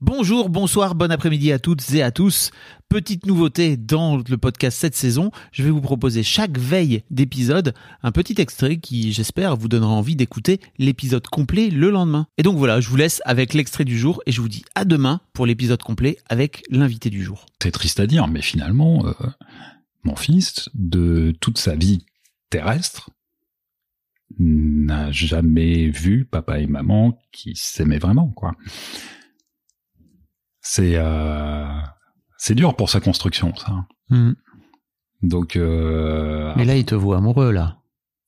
Bonjour, bonsoir, bon après-midi à toutes et à tous. Petite nouveauté dans le podcast cette saison, je vais vous proposer chaque veille d'épisode un petit extrait qui, j'espère, vous donnera envie d'écouter l'épisode complet le lendemain. Et donc voilà, je vous laisse avec l'extrait du jour et je vous dis à demain pour l'épisode complet avec l'invité du jour. C'est triste à dire, mais finalement, euh, mon fils, de toute sa vie terrestre, n'a jamais vu papa et maman qui s'aimaient vraiment, quoi. C'est euh, c'est dur pour sa construction, ça. Donc, euh, Mais là, il te voit amoureux, là.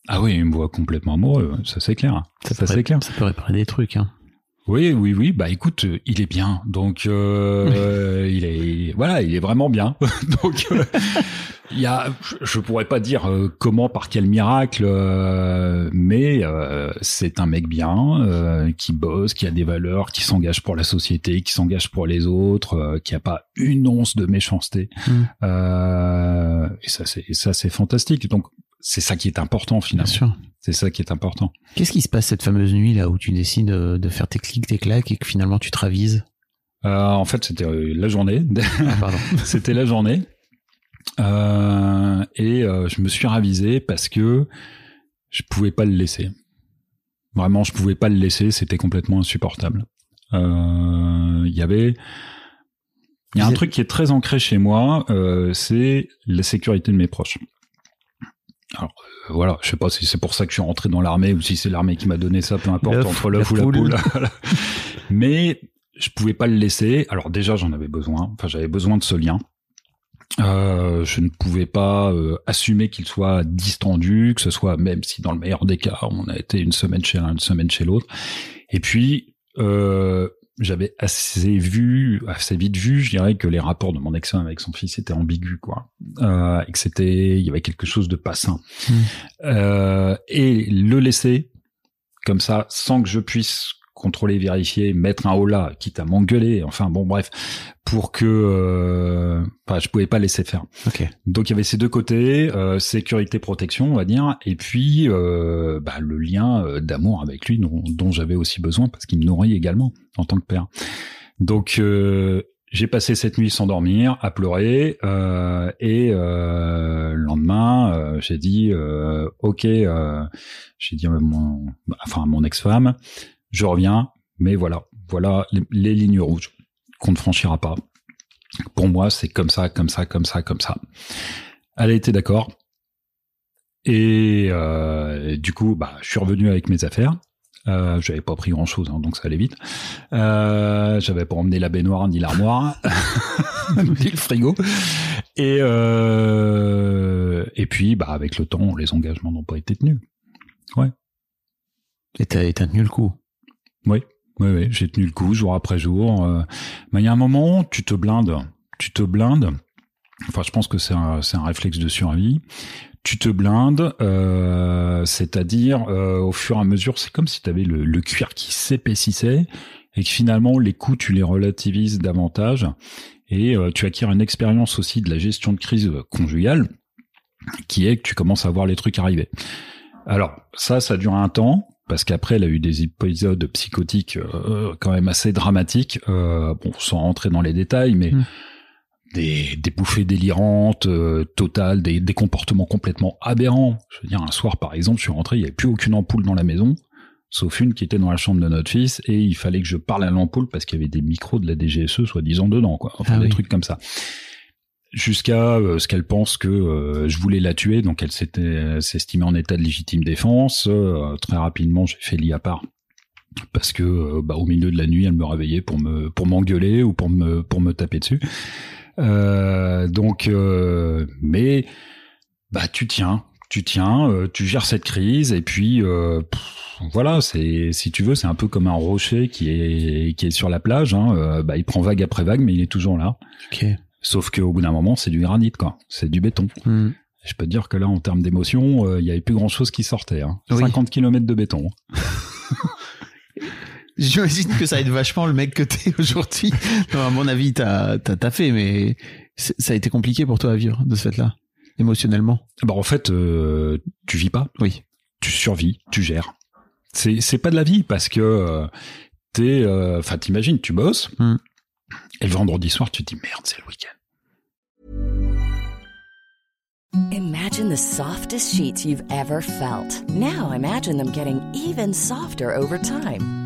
ah oui, il me voit complètement amoureux, ça c'est clair. Ça, peut c'est clair. Ça peut réparer des trucs. Hein. Oui, oui, oui. Bah écoute, euh, il est bien. Donc euh, il est voilà, il est vraiment bien. Donc euh, il y a, je- pourrais pas dire euh, comment, par quel miracle, euh, mais euh, c'est un mec bien euh, qui bosse, qui a des valeurs, qui s'engage pour la société, qui s'engage pour les autres, euh, qui a pas une once de méchanceté. Mm. Euh, et ça, c'est et ça, c'est fantastique. Donc c'est ça qui est important Bien finalement. sûr. C'est ça qui est important. Qu'est-ce qui se passe cette fameuse nuit là où tu décides de, de faire tes clics, tes claques et que finalement tu te ravises? Euh, en fait, c'était euh, la journée. Ah, pardon. C'était la journée. Euh, et euh, je me suis ravisé parce que je pouvais pas le laisser. Vraiment, je pouvais pas le laisser. C'était complètement insupportable. Euh, Il y avait, il y a un truc qui est très ancré chez moi, euh, c'est la sécurité de mes proches. Alors euh, voilà, je sais pas si c'est pour ça que je suis rentré dans l'armée ou si c'est l'armée qui m'a donné ça, peu importe entre l'œuf ou la poule. Mais je pouvais pas le laisser. Alors déjà, j'en avais besoin. Enfin, j'avais besoin de ce lien. Euh, je ne pouvais pas euh, assumer qu'il soit distendu, que ce soit même si dans le meilleur des cas, on a été une semaine chez l'un, une semaine chez l'autre. Et puis, euh, j'avais assez vu, assez vite vu, je dirais que les rapports de mon ex-femme avec son fils étaient ambigus, quoi, euh, et que c'était, il y avait quelque chose de pas sain. Mm. Euh, et le laisser comme ça, sans que je puisse contrôler, vérifier, mettre un holà, quitte à m'engueuler, enfin bon, bref, pour que, euh, enfin, je pouvais pas laisser faire. Ok. Donc il y avait ces deux côtés, euh, sécurité, protection, on va dire, et puis euh, bah, le lien euh, d'amour avec lui dont, dont j'avais aussi besoin parce qu'il me nourrit également en tant que père. Donc euh, j'ai passé cette nuit sans dormir, à pleurer, euh, et euh, le lendemain euh, j'ai dit euh, ok, euh, j'ai dit à mon, enfin à mon ex-femme, je reviens, mais voilà, voilà les, lignes rouges qu'on ne franchira pas. Pour moi, c'est comme ça, comme ça, comme ça, comme ça. Elle a été d'accord? Et euh, du coup, bah, je suis revenu avec mes affaires. Euh, j'avais pas pris grand chose, donc ça allait vite. Euh, j'avais pas emmené la baignoire ni l'armoire, ni le frigo. Et euh, et puis, bah, avec le temps, les engagements n'ont pas été tenus. Et t'as et t'as tenu le coup. Oui, oui, oui, j'ai tenu le coup jour après jour. euh, mais il y a un moment, tu te blindes, tu te blindes. Enfin, je pense que c'est un, réflexe de survie. Tu te blindes, euh, c'est-à-dire euh, au fur et à mesure, c'est comme si tu avais le, cuir qui s'épaississait et que finalement les coups tu les relativises davantage et euh, tu acquiers une expérience aussi de la gestion de crise conjugale qui est que tu commences à voir les trucs arriver. Alors ça, ça dure un temps parce qu'après, elle a eu des épisodes psychotiques euh, quand même assez dramatiques. Euh, bon, sans rentrer dans les détails, mais Mm. des, des bouffées délirantes, euh, totales, des, des comportements complètement aberrants. Je veux dire, un soir, par exemple, je suis rentré, il n'y avait plus aucune ampoule dans la maison, sauf une qui était dans la chambre de notre fils, et il fallait que je parle à l'ampoule parce qu'il y avait des micros de la DGSE, soi-disant, dedans, quoi. Enfin, Ah des oui. trucs comme ça jusqu'à euh, ce qu'elle pense que euh, je voulais la tuer, donc elle s'était s'estimait en état de légitime défense. Euh, très rapidement, j'ai fait lit part parce que euh, bah, au milieu de la nuit, elle me réveillait pour me pour m'engueuler ou pour me pour me taper dessus. Euh, donc, euh, mais bah tu tiens, tu tiens, tu gères cette crise et puis voilà, c'est si tu veux, c'est un peu comme un rocher qui est qui est sur la plage. Hein, bah, il prend vague après vague, mais il est toujours là. Sauf qu'au bout d'un moment, c'est du granit, quoi. C'est du béton. Hmm. Je peux te dire que là, en termes d'émotion, euh, il y avait plus grand chose qui sortait. Hein. Oui. 50 km de béton. J'imagine que ça aide vachement le mec que t'es aujourd'hui. À mon avis, t'as t'as fait, mais ça a été compliqué pour toi à vivre de ce fait-là, émotionnellement. Bah en fait, euh, tu vis pas. Oui. Tu survis, tu gères. C'est pas de la vie parce que euh, t'es, enfin t'imagines, tu bosses. Hmm. Et le vendredi soir, tu te dis merde, c'est le week-end. Imagine the softest sheets you've ever felt. Now imagine them getting even softer over time.